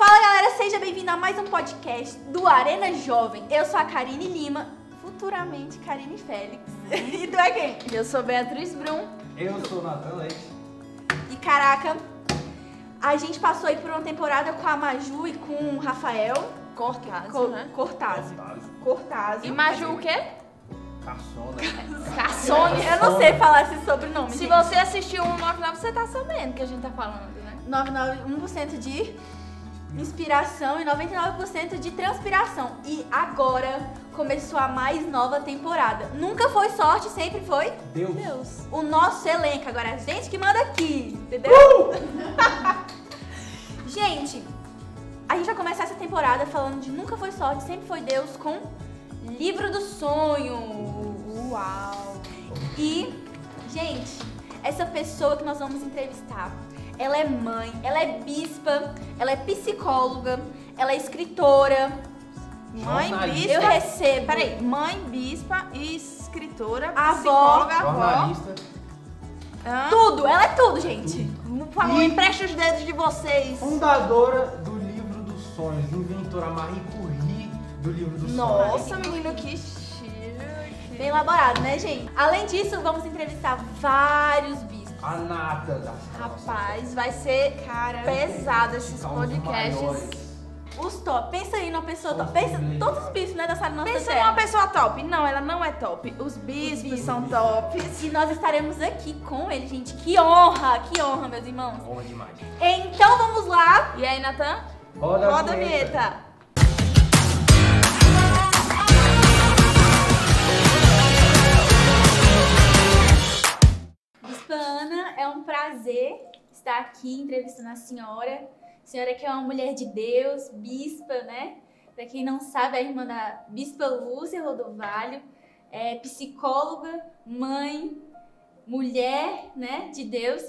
Fala galera, seja bem-vindo a mais um podcast do Arena Jovem. Eu sou a Karine Lima, futuramente Karine Félix. e tu é quem? Eu sou Beatriz Brum. Eu sou Natan Leite. E caraca, a gente passou aí por uma temporada com a Maju e com o Rafael Cortázio, Co né? Cortázio. Cortázio. Cortázio. E Maju o quê? Caçona. Caçone. Eu não sei falar esse sobrenome. Se gente. você assistiu o 199, você tá sabendo que a gente tá falando, né? 99, 1% de inspiração e 99% de transpiração. E agora começou a mais nova temporada. Nunca foi sorte, sempre foi Deus. Deus. O nosso elenco, agora é a gente que manda aqui, entendeu? gente, a gente vai começar essa temporada falando de Nunca Foi Sorte, Sempre Foi Deus com Livro do Sonho. Uau! E, gente, essa pessoa que nós vamos entrevistar, ela é mãe, ela é bispa, ela é psicóloga, ela é escritora. Mãe, bispa. Eu recebo. Peraí, mãe, bispa, escritora, Avó. psicóloga, avó. Jornalista. Hã? Tudo, ela é tudo, gente. Por favor, E- empreste os dedos de vocês. Fundadora do livro dos sonhos. Inventora Marie Curie do livro dos Nossa, sonhos. menino, que chique. Bem elaborado, né, gente? Além disso, vamos entrevistar vários bispos. A nata da Rapaz, vai ser Cara, pesado esses podcasts. os top. Pensa aí numa pessoa top. Pensa, todos os bispos, né, da sala nossa Pensa terra. numa pessoa top. Não, ela não é top. Os bispos, bispos. são tops. E nós estaremos aqui com ele, gente. Que honra, que honra, meus irmãos. Honra demais. Então vamos lá. E aí, Natan? Roda, Roda a vinheta. Bispa Ana, é um prazer estar aqui entrevistando a senhora. A senhora que é uma mulher de Deus, bispa, né? Pra quem não sabe, é a irmã da Bispa Lúcia Rodovalho, é psicóloga, mãe, mulher, né, de Deus.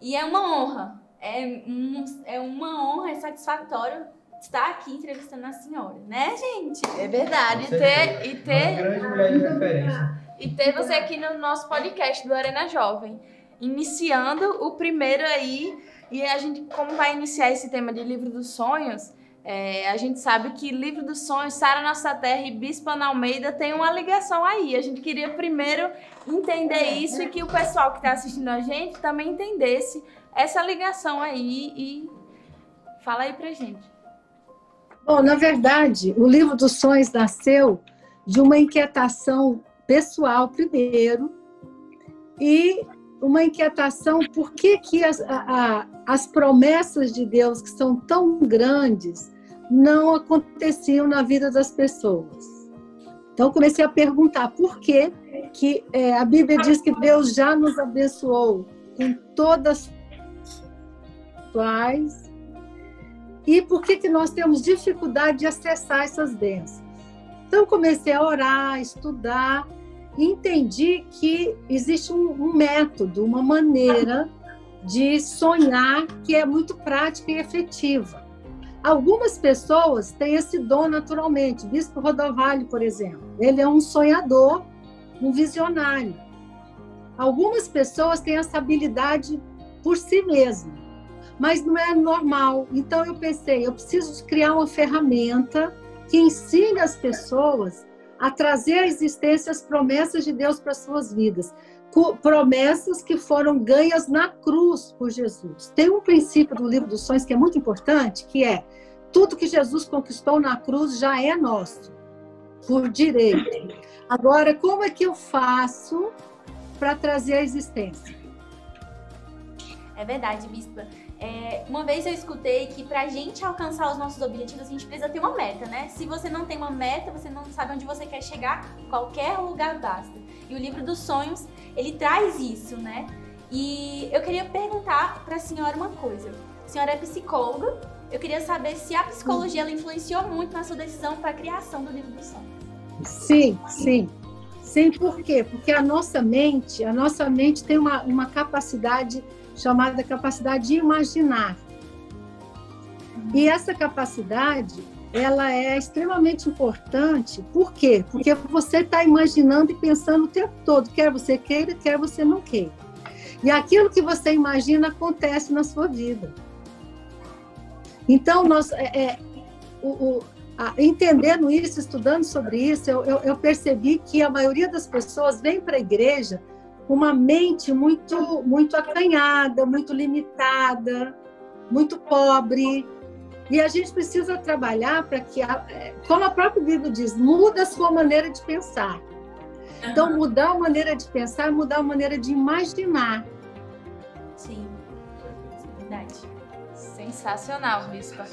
E é uma honra, é, um- é uma honra, é satisfatório estar aqui entrevistando a senhora, né, gente? É verdade. E ter, e Uma ter, grande mulher de referência. e ter você aqui no nosso podcast do Arena Jovem. Iniciando o primeiro aí. E a gente, como vai iniciar esse tema de livro dos sonhos, é, a gente sabe que livro dos sonhos, Sara Nossa Terra e Bispo Ana Almeida tem uma ligação aí. A gente queria primeiro entender isso e que o pessoal que está assistindo a gente também entendesse essa ligação aí. E fala aí pra gente. Bom, na verdade, o livro dos sonhos nasceu de uma inquietação pessoal primeiro e uma inquietação por que, que as, a- a- as promessas de Deus que são tão grandes não aconteciam na vida das pessoas. Então comecei a perguntar por que que é, a Bíblia diz que Deus já nos abençoou com todas as e por que, que nós temos dificuldade de acessar essas bênçãos. Então, comecei a orar, a estudar, entendi que existe um, um método, uma maneira de sonhar que é muito prática e efetiva. Algumas pessoas têm esse dom naturalmente. Bispo Rodovalho, por exemplo, ele é um sonhador, um visionário. Algumas pessoas têm essa habilidade por si mesmo mas não é normal. Então eu pensei, eu preciso criar uma ferramenta que ensine as pessoas a trazer à existência as promessas de Deus para suas vidas. Promessas que foram ganhas na cruz por Jesus. Tem um princípio do livro dos sonhos que é muito importante, que é tudo que Jesus conquistou na cruz já é nosso, por direito. Agora, como é que eu faço para trazer à existência? É verdade, bispa. É, uma vez eu escutei que pra gente alcançar os nossos objetivos, a gente precisa ter uma meta, né? Se você não tem uma meta, você não sabe onde você quer chegar, qualquer lugar basta. E o livro dos sonhos, ele traz isso, né? E eu queria perguntar pra senhora uma coisa. A senhora é psicóloga, eu queria saber se a psicologia ela influenciou muito na sua decisão para a criação do livro dos sonhos. Sim, sim. Sim, por quê? Porque a nossa mente, a nossa mente tem uma, uma capacidade chamada capacidade de imaginar. E essa capacidade, ela é extremamente importante. Por quê? Porque você está imaginando e pensando o tempo todo, quer você queira, quer você não queira. E aquilo que você imagina acontece na sua vida. Então, nós, é, é o, o, a, entendendo isso, estudando sobre isso, eu, eu, eu percebi que a maioria das pessoas vem para a igreja uma mente muito, muito acanhada, muito limitada, muito pobre. E a gente precisa trabalhar para que, a, é, como a própria Bíblia diz, muda a sua maneira de pensar. Então, mudar a maneira de pensar, mudar a maneira de imaginar. Sim, verdade. Sensacional, Bispa.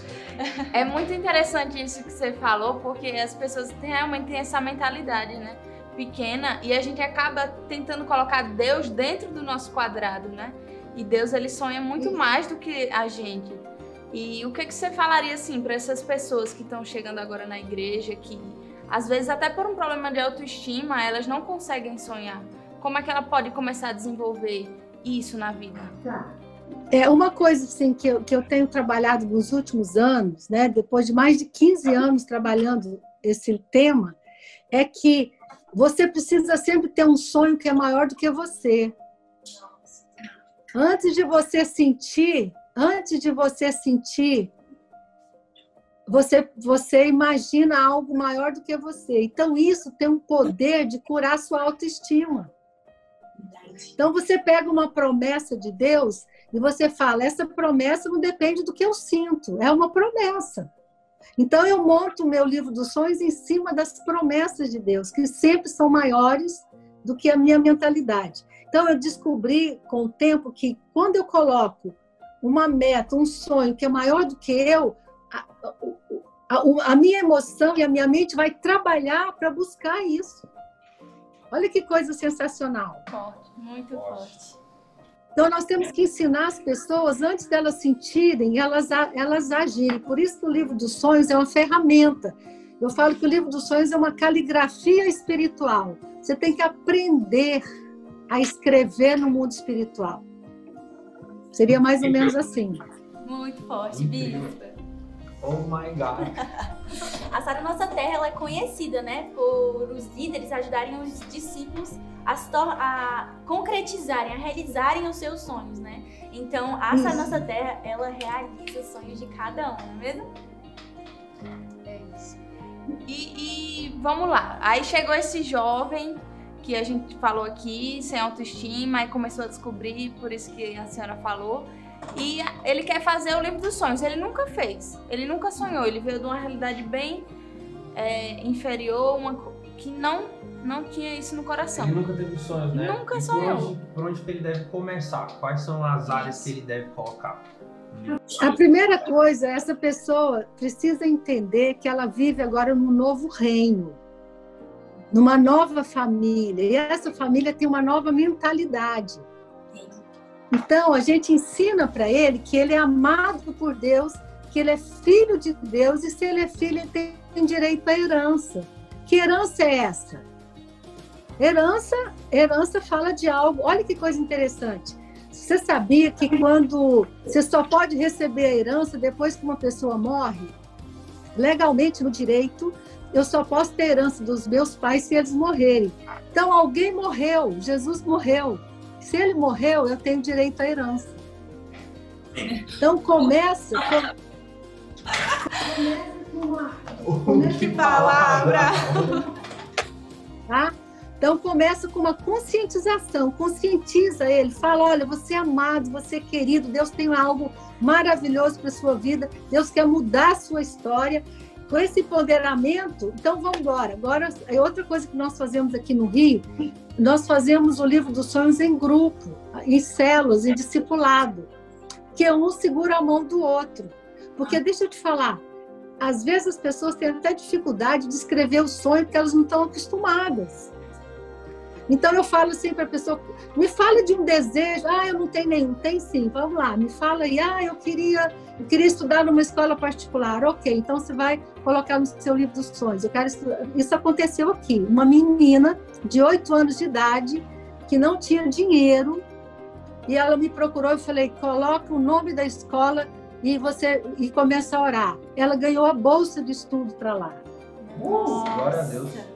É muito interessante isso que você falou, porque as pessoas têm, realmente têm essa mentalidade, né? Pequena, e a gente acaba tentando colocar Deus dentro do nosso quadrado, né? E Deus, ele sonha muito mais do que a gente. E o que, que você falaria, assim, para essas pessoas que estão chegando agora na igreja, que às vezes até por um problema de autoestima, elas não conseguem sonhar? Como é que ela pode começar a desenvolver isso na vida? É uma coisa assim que eu, que eu tenho trabalhado nos últimos anos, né, depois de mais de 15 anos trabalhando esse tema, é que você precisa sempre ter um sonho que é maior do que você. Antes de você sentir, antes de você sentir, você, você imagina algo maior do que você. Então, isso tem um poder de curar sua autoestima. Então, você pega uma promessa de Deus e você fala: essa promessa não depende do que eu sinto, é uma promessa. Então, eu monto o meu livro dos sonhos em cima das promessas de Deus, que sempre são maiores do que a minha mentalidade. Então, eu descobri com o tempo que quando eu coloco uma meta, um sonho que é maior do que eu, a, a, a minha emoção e a minha mente vai trabalhar para buscar isso. Olha que coisa sensacional. Forte, muito forte. Então, nós temos que ensinar as pessoas, antes delas sentirem, elas, elas agirem. Por isso que o livro dos sonhos é uma ferramenta. Eu falo que o livro dos sonhos é uma caligrafia espiritual. Você tem que aprender a escrever no mundo espiritual. Seria mais ou menos assim. Muito forte, Bispa. Oh my God. a Sara Nossa Terra ela é conhecida, né, por os líderes ajudarem os discípulos a, a concretizarem, a realizarem os seus sonhos, né? Então, a Sara Nossa Terra, ela realiza os sonhos de cada um, não é mesmo? É isso. E, e vamos lá. Aí chegou esse jovem que a gente falou aqui, sem autoestima, e começou a descobrir, por isso que a senhora falou. E ele quer fazer o livro dos sonhos. Ele nunca fez. Ele nunca sonhou. Ele veio de uma realidade bem é, inferior, uma, que não não tinha isso no coração. Ele nunca teve sonhos, né? Nunca e sonhou. Por onde, por onde que ele deve começar? Quais são as áreas que ele deve colocar? A primeira coisa, essa pessoa precisa entender que ela vive agora num novo reino numa nova família. E essa família tem uma nova mentalidade. Então, a gente ensina para ele que ele é amado por Deus, que ele é filho de Deus, e se ele é filho, ele tem direito à herança. Que herança é essa? Herança, herança fala de algo. Olha que coisa interessante. Você sabia que quando você só pode receber a herança depois que uma pessoa morre? Legalmente no direito, eu só posso ter herança dos meus pais se eles morrerem. Então, alguém morreu, Jesus morreu. Se ele morreu, eu tenho direito à herança. Então, começa. Começa que palavra! Tá? Então começa com uma conscientização, conscientiza ele, fala, olha, você é amado, você é querido, Deus tem algo maravilhoso para sua vida, Deus quer mudar a sua história com esse empoderamento, então vamos embora. Agora, é outra coisa que nós fazemos aqui no Rio, nós fazemos o livro dos sonhos em grupo, em células, em discipulado, que um segura a mão do outro. Porque deixa eu te falar, às vezes as pessoas têm até dificuldade de escrever o sonho porque elas não estão acostumadas. Então eu falo assim para a pessoa, me fala de um desejo, ah, eu não tenho nenhum, tem sim, vamos lá, me fala aí, ah, eu queria, eu queria estudar numa escola particular, ok, então você vai colocar no seu livro dos sonhos, eu quero estudar. Isso aconteceu aqui, uma menina de oito anos de idade que não tinha dinheiro e ela me procurou e falei, coloca o nome da escola e você e começa a orar. Ela ganhou a bolsa de estudo para lá. Uh, glória a Deus.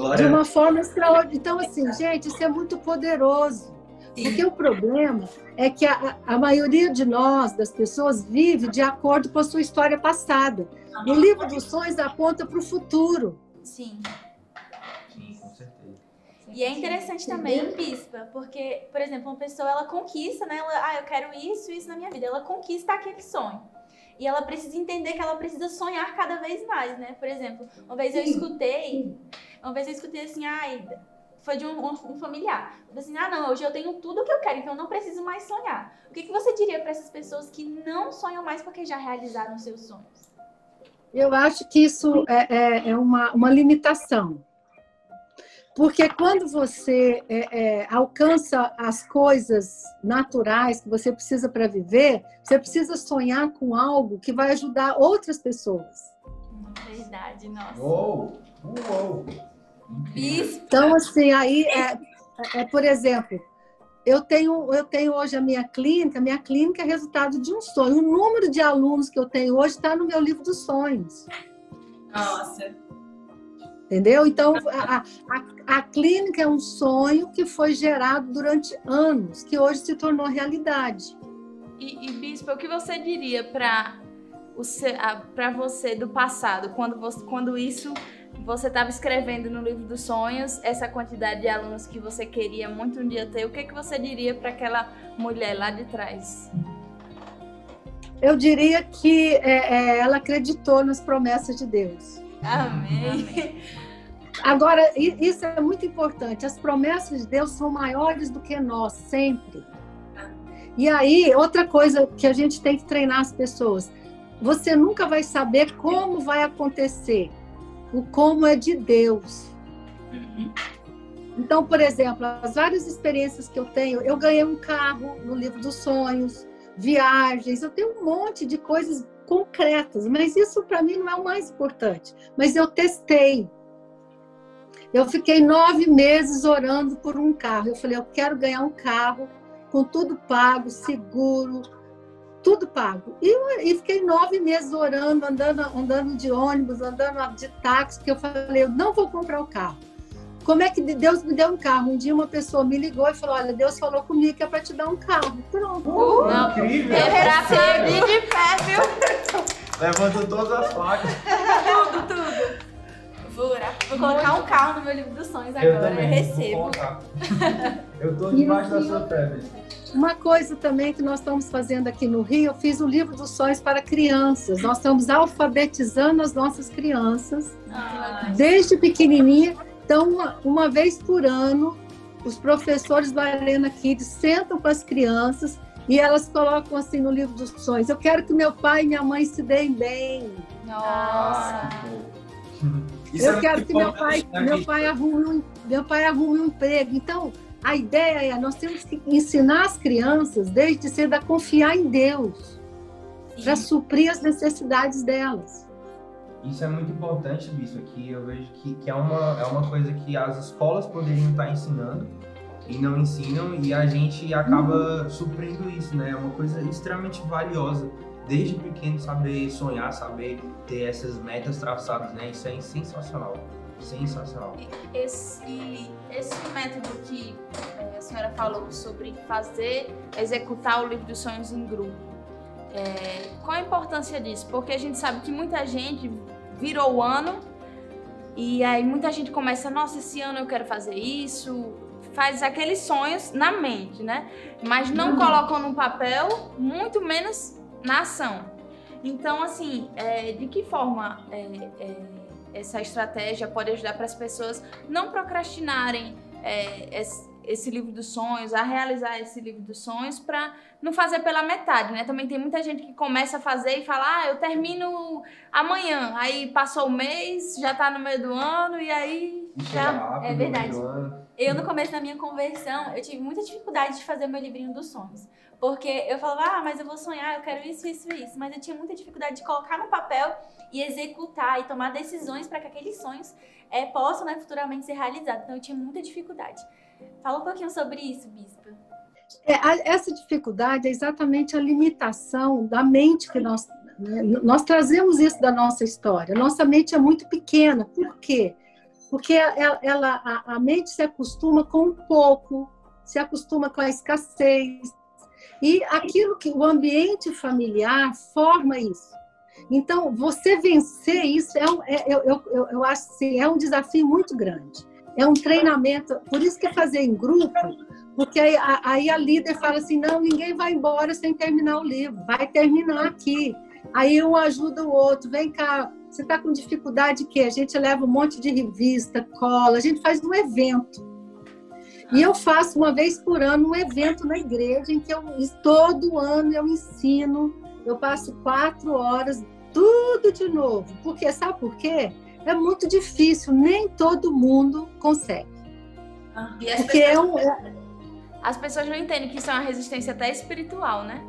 Glória. De uma forma extraordinária. Então, assim, gente, isso é muito poderoso. Porque o problema é que a, a maioria de nós, das pessoas, vive de acordo com a sua história passada. O livro dos sonhos aponta para o futuro. Sim. Sim, com certeza. E é interessante também, Bispa, porque, por exemplo, uma pessoa ela conquista, né? Ela, ah, eu quero isso, isso na minha vida. Ela conquista aquele sonho. E ela precisa entender que ela precisa sonhar cada vez mais, né? Por exemplo, uma vez eu escutei, uma vez eu escutei assim, ai, foi de um, um, um familiar. Eu falei assim, ah, não, hoje eu tenho tudo o que eu quero, então eu não preciso mais sonhar. O que, que você diria para essas pessoas que não sonham mais porque já realizaram seus sonhos? Eu acho que isso é, é, é uma, uma limitação. Porque quando você é, é, alcança as coisas naturais que você precisa para viver, você precisa sonhar com algo que vai ajudar outras pessoas. Verdade, nossa. Uou! Uou! Então, assim, aí, é, é, por exemplo, eu tenho, eu tenho hoje a minha clínica, minha clínica é resultado de um sonho. O número de alunos que eu tenho hoje está no meu livro dos sonhos. Nossa. Entendeu? Então, a, a, a, clínica é um sonho que foi gerado durante anos, que hoje se tornou realidade. E, e Bispo, o que você diria para você do passado, quando, você, quando isso você estava escrevendo no livro dos sonhos essa quantidade de alunos que você queria muito um dia ter, o que, que você diria para aquela mulher lá de trás? Eu diria que é, é, ela acreditou nas promessas de Deus. Amém. Agora, isso é muito importante. As promessas de Deus são maiores do que nós, sempre. E aí, outra coisa que a gente tem que treinar as pessoas: você nunca vai saber como vai acontecer. O como é de Deus. Então, por exemplo, as várias experiências que eu tenho, eu ganhei um carro no livro dos sonhos, viagens, eu tenho um monte de coisas concretas, mas isso para mim não é o mais importante. Mas eu testei. Eu fiquei nove meses orando por um carro. Eu falei, eu quero ganhar um carro com tudo pago, seguro, tudo pago. E, e fiquei nove meses orando, andando, andando de ônibus, andando de táxi, porque eu falei, eu não vou comprar o carro. Como é que Deus me deu um carro? Um dia uma pessoa me ligou e falou: Olha, Deus falou comigo que é para te dar um carro. Pronto. Uh, não, incrível! Eu recebi de pé, viu? Levanta todas as placas. tudo, tudo. Vou, vou colocar um carro no meu livro dos sonhos agora. Eu, também, eu recebo. Eu tô debaixo da sua fé, uma coisa também que nós estamos fazendo aqui no Rio, eu fiz o livro dos sonhos para crianças. Nós estamos alfabetizando as nossas crianças Ai. desde pequenininha. Então, uma, uma vez por ano, os professores da Arena Kids sentam com as crianças e elas colocam assim no livro dos sonhos: Eu quero que meu pai e minha mãe se deem bem. Nossa! Eu é quero que meu pai, né, meu pai arrume um, meu pai arrume um emprego. Então, a ideia é, nós temos que ensinar as crianças, desde cedo, a confiar em Deus, para suprir as necessidades delas. Isso é muito importante, Bispo, aqui eu vejo que, que é, uma, é uma coisa que as escolas poderiam estar ensinando e não ensinam, e a gente acaba uhum. suprindo isso, né? É uma coisa extremamente valiosa. Desde pequeno, saber sonhar, saber ter essas metas traçadas, né? Isso é sensacional. Sensacional. Esse, esse método que é, a senhora falou sobre fazer, executar o livro dos sonhos em grupo, é, qual a importância disso? Porque a gente sabe que muita gente virou o ano e aí muita gente começa, nossa, esse ano eu quero fazer isso, faz aqueles sonhos na mente, né? Mas não uhum. colocam no papel, muito menos na ação. Então, assim, é, de que forma é, é, essa estratégia pode ajudar para as pessoas não procrastinarem é, esse, livro dos sonhos, a realizar esse livro dos sonhos, para não fazer pela metade, né? Também tem muita gente que começa a fazer e fala, ah, eu termino amanhã. Aí passou o mês, já está no meio do ano e aí já... é verdade. Eu, no começo da minha conversão, eu tive muita dificuldade de fazer meu livrinho dos sonhos. Porque eu falava, ah, mas eu vou sonhar, eu quero isso, isso, isso. Mas eu tinha muita dificuldade de colocar no papel e executar e tomar decisões para que aqueles sonhos é, possam né, futuramente ser realizados. Então eu tinha muita dificuldade. Fala um pouquinho sobre isso, Bispa. É, essa dificuldade é exatamente a limitação da mente que nós. Né, nós trazemos isso da nossa história. Nossa mente é muito pequena. Por quê? Porque ela, ela a, a mente se acostuma com pouco, se acostuma com a escassez. E aquilo que o ambiente familiar forma isso. Então, você vencer isso é, um, é eu, eu, eu acho assim, é um desafio muito grande. É um treinamento, por isso que é fazer em grupo, porque aí a, aí a líder fala assim: não, ninguém vai embora sem terminar o livro, vai terminar aqui. Aí um ajuda o outro, vem cá, você está com dificuldade que a gente leva um monte de revista, cola, a gente faz um evento. E eu faço uma vez por ano um evento na igreja em que eu todo ano eu ensino, eu passo quatro horas, tudo de novo. Porque sabe por quê? É muito difícil, nem todo mundo consegue. Ah, Porque pessoas... é um, é... As pessoas não entendem que isso é uma resistência até espiritual, né?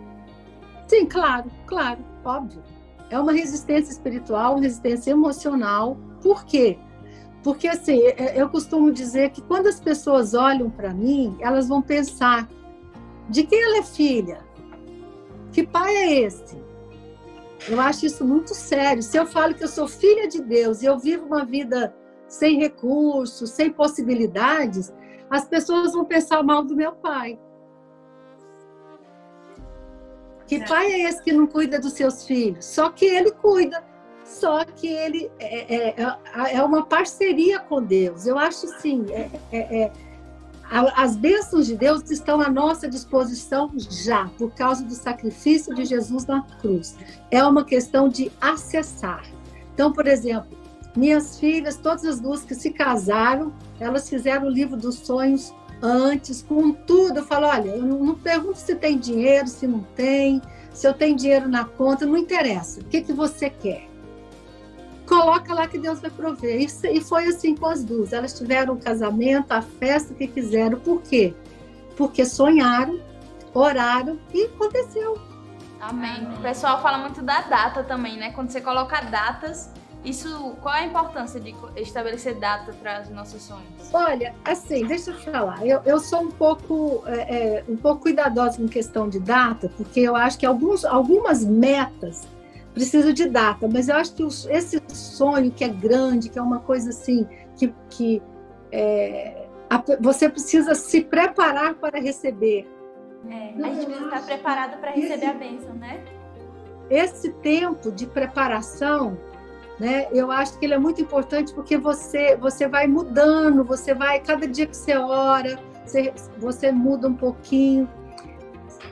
Sim, claro, claro, óbvio. É uma resistência espiritual, uma resistência emocional. Por quê? Porque, assim, é, eu costumo dizer que quando as pessoas olham para mim, elas vão pensar: de quem ela é filha? Que pai é esse? Eu acho isso muito sério. Se eu falo que eu sou filha de Deus e eu vivo uma vida sem recursos, sem possibilidades, as pessoas vão pensar mal do meu pai. Que pai é esse que não cuida dos seus filhos? Só que ele cuida só que ele é, é, é, é uma parceria com Deus. Eu acho sim, é, é, é as bênçãos de Deus estão à nossa disposição já, por causa do sacrifício de Jesus na cruz. É uma questão de acessar. Então, por exemplo, minhas filhas, todas as duas que se casaram, elas fizeram o livro dos sonhos antes, com tudo. Eu falo, olha, eu não pergunto se tem dinheiro, se não tem, se eu tenho dinheiro na conta, não interessa. O que, que você quer? Coloca lá que Deus vai prover. E foi assim com as duas. Elas tiveram o casamento, a festa que quiseram. Por quê? Porque sonharam, oraram e aconteceu. Amém. O pessoal fala muito da data também, né? Quando você coloca datas, isso, qual é a importância de estabelecer data para os nossos sonhos? Olha, assim, deixa eu falar. Eu, eu sou um pouco, é, é, um pouco cuidadosa com questão de data, porque eu acho que alguns, algumas metas precisa de data, mas eu acho que esse sonho que é grande, que é uma coisa assim, que, que é, você precisa se preparar para receber. É, a gente precisa estar preparado para receber esse, a bênção, né? Esse tempo de preparação, né, eu acho que ele é muito importante porque você, você vai mudando, você vai, cada dia que você ora, você, você muda um pouquinho.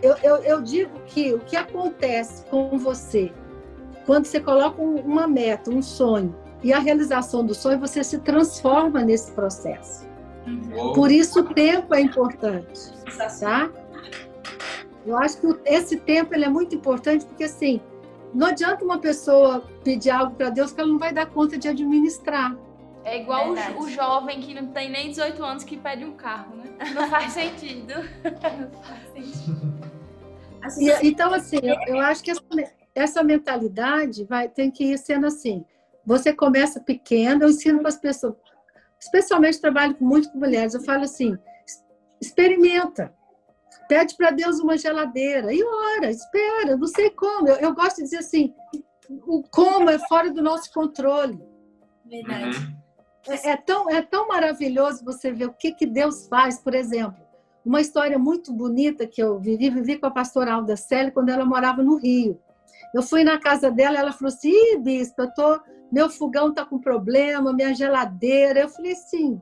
Eu, eu, eu digo que o que acontece com você quando você coloca uma meta, um sonho, e a realização do sonho, você se transforma nesse processo. Uhum. Por isso o tempo é importante, tá? Eu acho que esse tempo ele é muito importante porque assim, não adianta uma pessoa pedir algo para Deus que ela não vai dar conta de administrar. É igual o, o, jovem que não tem nem 18 anos que pede um carro, né? Não faz sentido. não faz sentido. Assim, e, então, assim, eu, eu acho que essa, essa mentalidade vai tem que ir sendo assim. Você começa pequeno, eu ensino para as pessoas, especialmente trabalho muito com mulheres, eu falo assim: experimenta. Pede para Deus uma geladeira e ora, espera, não sei como. Eu, eu, gosto de dizer assim: o como é fora do nosso controle. Verdade. Uhum. É, é, tão, é tão maravilhoso você ver o que, que Deus faz, por exemplo. Uma história muito bonita que eu vivi, vivi com a pastora Alda Célia quando ela morava no Rio. Eu fui na casa dela, ela falou assim: Ih, bispo, eu tô, meu fogão tá com problema, minha geladeira. Eu falei assim: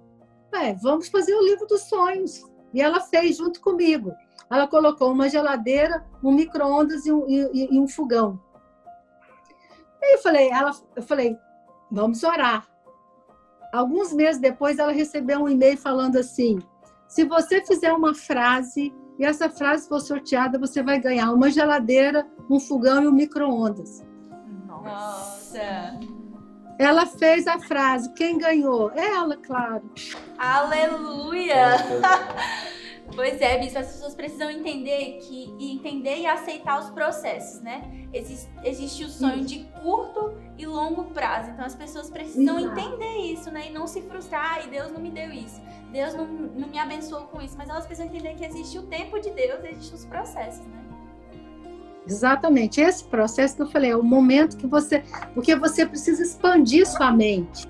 vamos fazer o livro dos sonhos. E ela fez junto comigo. Ela colocou uma geladeira, um micro-ondas e, um, e, e um fogão. E eu falei, ela, eu falei, vamos orar. Alguns meses depois, ela recebeu um e-mail falando assim: se você fizer uma frase e essa frase for sorteada, você vai ganhar uma geladeira, um fogão e um micro-ondas. Nossa! Ela fez a frase. Quem ganhou? Ela, claro. Aleluia! Pois é, Bispo, as pessoas precisam entender que entender e aceitar os processos, né? Existe, existe o sonho de curto e longo prazo. Então as pessoas precisam Exato. entender isso, né? E não se frustrar, e Deus não me deu isso. Deus não, não me abençoou com isso. Mas elas precisam entender que existe o tempo de Deus, existem os processos, né? Exatamente. Esse processo que eu falei, é o momento que você. Porque você precisa expandir sua mente,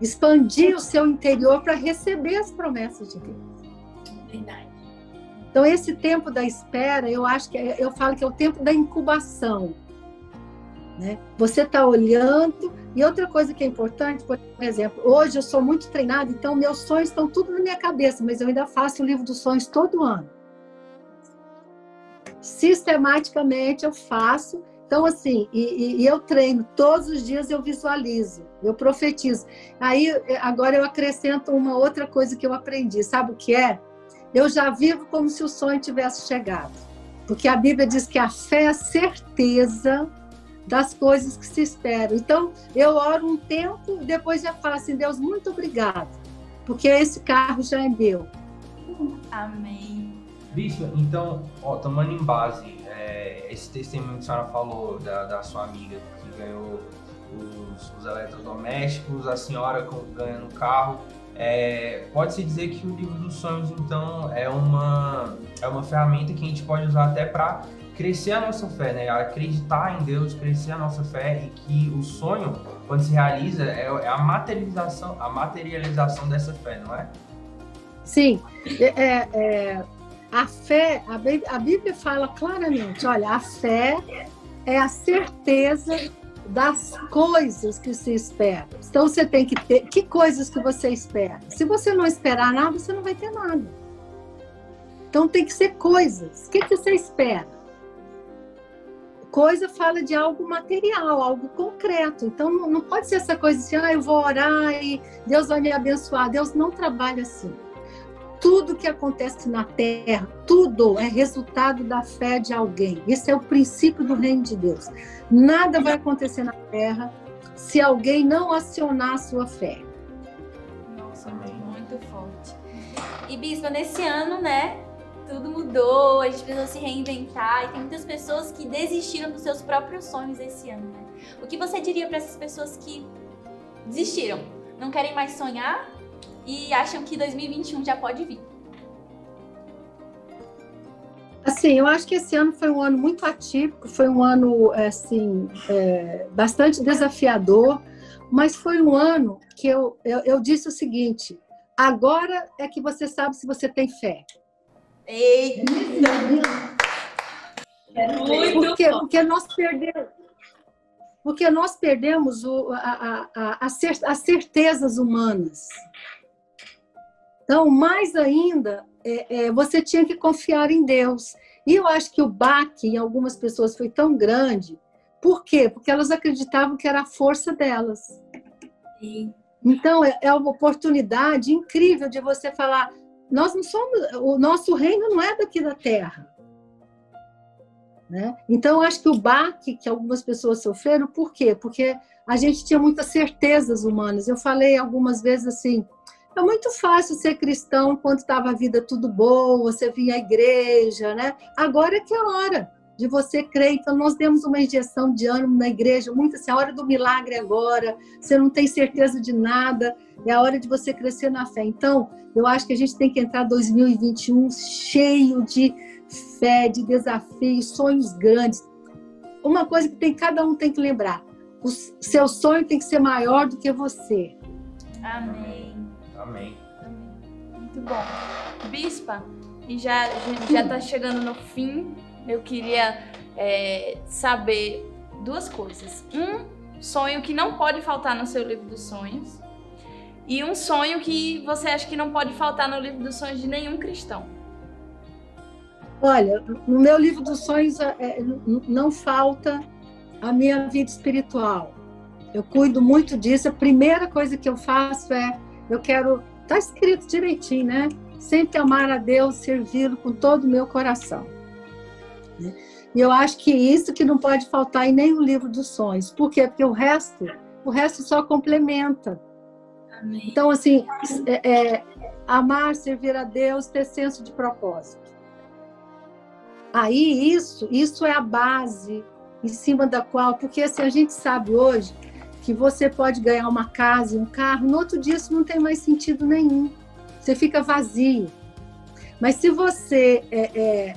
expandir o seu interior para receber as promessas de Deus. Verdade. Então, esse tempo da espera, eu acho que é, eu falo que é o tempo da incubação. Né? Você está olhando. E outra coisa que é importante, por exemplo, hoje eu sou muito treinada, então meus sonhos estão tudo na minha cabeça, mas eu ainda faço o livro dos sonhos todo ano. Sistematicamente eu faço. Então, assim, e, e eu treino, todos os dias eu visualizo, eu profetizo. Aí, agora eu acrescento uma outra coisa que eu aprendi, sabe o que é? eu já vivo como se o sonho tivesse chegado. Porque a Bíblia diz que a fé é a certeza das coisas que se esperam. Então, eu oro um tempo depois já falo assim: Deus, muito obrigado, porque esse carro já é meu. Amém. Bispo, então, ó, tomando em base é, esse testemunho que a senhora falou da, da sua amiga que ganhou os, os eletrodomésticos, a senhora ganhando o carro. É, Pode-se dizer que o livro dos sonhos, então, é uma, é uma ferramenta que a gente pode usar até para crescer a nossa fé, né? Acreditar em Deus, crescer a nossa fé e que o sonho, quando se realiza, é, é a materialização, a materialização dessa fé, não é? Sim, é, é, é a fé, a, Bíblia fala claramente, olha, a fé é a certeza das coisas que se espera. Então você tem que ter que coisas que você espera. Se você não esperar nada, você não vai ter nada. Então tem que ser coisas. O que, que você espera? Coisa fala de algo material, algo concreto. Então não, não pode ser essa coisa assim, ah, eu vou orar e Deus vai me abençoar. Deus não trabalha assim tudo que acontece na terra, tudo é resultado da fé de alguém. Esse é o princípio do reino de Deus. Nada vai acontecer na terra se alguém não acionar a sua fé. Nossa, muito forte. E Bispo, nesse ano, né? Tudo mudou, a gente precisou se reinventar e tem muitas pessoas que desistiram dos seus próprios sonhos esse ano, né? O que você diria para essas pessoas que desistiram? Não querem mais sonhar e acham que 2021 já pode vir? Assim, eu acho que esse ano foi um ano muito atípico, foi um ano assim é, bastante desafiador, mas foi um ano que eu, eu, eu, disse o seguinte: agora é que você sabe se você tem fé. Eita! É muito Por quê? Porque nós perdemos, porque nós perdemos o, a, a, a, as certezas humanas. Então, mais ainda, é, é, você tinha que confiar em Deus. E eu acho que o baque em algumas pessoas foi tão grande. Por quê? Porque elas acreditavam que era a força delas. Sim. Então, é, é uma oportunidade incrível de você falar: nós não somos, o nosso reino não é daqui da terra. Né? Então, eu acho que o baque que algumas pessoas sofreram, por quê? Porque a gente tinha muitas certezas humanas. Eu falei algumas vezes assim: é muito fácil ser cristão quando estava a vida tudo boa, você vinha à igreja, né? Agora é que é a hora de você crer. Então, nós demos uma injeção de ânimo na igreja, muito assim, a hora do milagre agora, você não tem certeza de nada, é a hora de você crescer na fé. Então, eu acho que a gente tem que entrar 2021 cheio de fé, de desafios, sonhos grandes. Uma coisa que tem, cada um tem que lembrar: o seu sonho tem que ser maior do que você. Amém. Amém. Muito bom. Bispa, e já já está chegando no fim, eu queria é, saber duas coisas. Um sonho que não pode faltar no seu livro dos sonhos e um sonho que você acha que não pode faltar no livro dos sonhos de nenhum cristão. Olha, no meu livro dos sonhos é, não falta a minha vida espiritual. Eu cuido muito disso. A primeira coisa que eu faço é eu quero, tá escrito direitinho, né? Sempre amar a Deus, servi-lo com todo o meu coração. Né? E eu acho que isso que não pode faltar em nenhum livro dos sonhos. Por quê? Porque o resto, o resto só complementa. Amém. Então, assim, é, é, amar, servir a Deus, ter senso de propósito. Aí isso, isso é a base em cima da qual, porque assim, a gente sabe hoje que você pode ganhar uma casa e um carro, no outro dia isso não tem mais sentido nenhum. Você fica vazio. Mas se você é, é,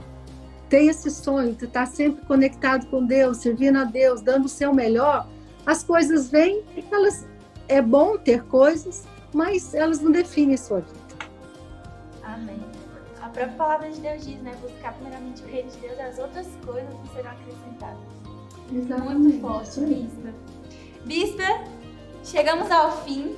tem esse sonho de estar sempre conectado com Deus, servindo a Deus, dando o seu melhor, as coisas vêm, elas é bom ter coisas, mas elas não definem a sua vida. Amém. A própria palavra de Deus diz, né? Buscar primeiramente o reino de Deus as outras coisas serão acrescentadas. Exatamente. Muito forte, Bispa. Bispa, chegamos ao fim.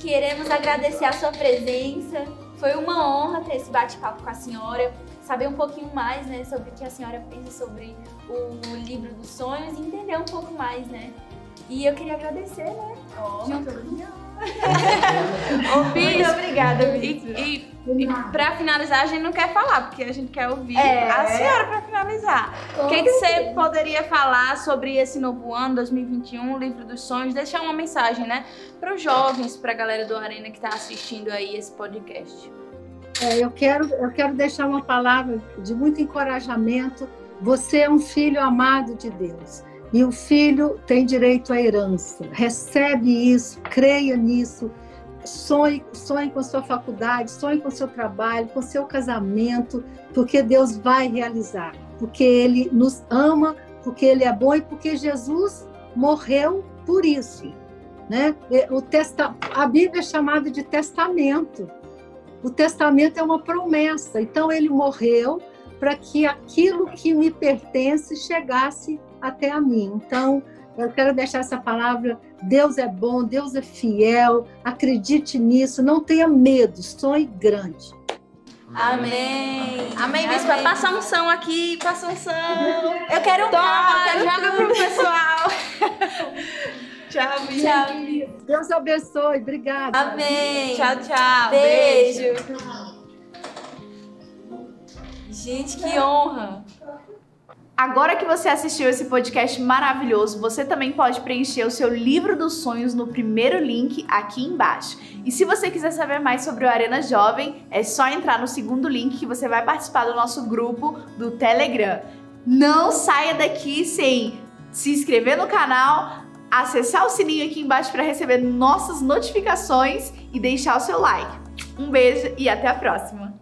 Queremos agradecer a sua presença. Foi uma honra ter esse bate-papo com a senhora, saber um pouquinho mais, né, sobre o que a senhora pensa sobre o livro dos sonhos e entender um pouco mais, né? E eu queria agradecer, né? Oh, Junto- Ô, Bis, Muito obrigada, e, Bispa. e, e pra finalizar, a gente não quer falar, porque a gente quer ouvir É. a senhora pra finalizar. O que, que você poderia falar sobre esse novo ano, 2021, Livro dos Sonhos? Deixar uma mensagem, né? Para os jovens, pra galera do Arena que tá assistindo aí esse podcast. É, eu, quero, eu quero deixar uma palavra de muito encorajamento. Você é um filho amado de Deus. E o filho tem direito à herança. Recebe isso, creia nisso. Sonhe, sonhe com sua faculdade, sonhe com seu trabalho, com seu casamento, porque Deus vai realizar. Porque Ele nos ama, porque Ele é bom e porque Jesus morreu por isso. Né? O testa, a Bíblia é chamada de testamento. O testamento é uma promessa. Então ele morreu para que aquilo que me pertence chegasse até a mim. Então eu quero deixar essa palavra: Deus é bom, Deus é fiel. Acredite nisso, não tenha medo, sonhe grande. Amém. Amém, Bispa. Passa a unção aqui, passa a unção. Eu quero um Toma, quero joga pro pessoal. Tchau, Bispa. Tchau. Deus abençoe, obrigada. Amém. Tchau, tchau. Beijo. Gente, que honra. Agora que você assistiu esse podcast maravilhoso, você também pode preencher o seu livro dos sonhos no primeiro link aqui embaixo. E se você quiser saber mais sobre o Arena Jovem, é só entrar no segundo link que você vai participar do nosso grupo do Telegram. Não saia daqui sem se inscrever no canal, acessar o sininho aqui embaixo para receber nossas notificações e deixar o seu like. Um beijo e até a próxima!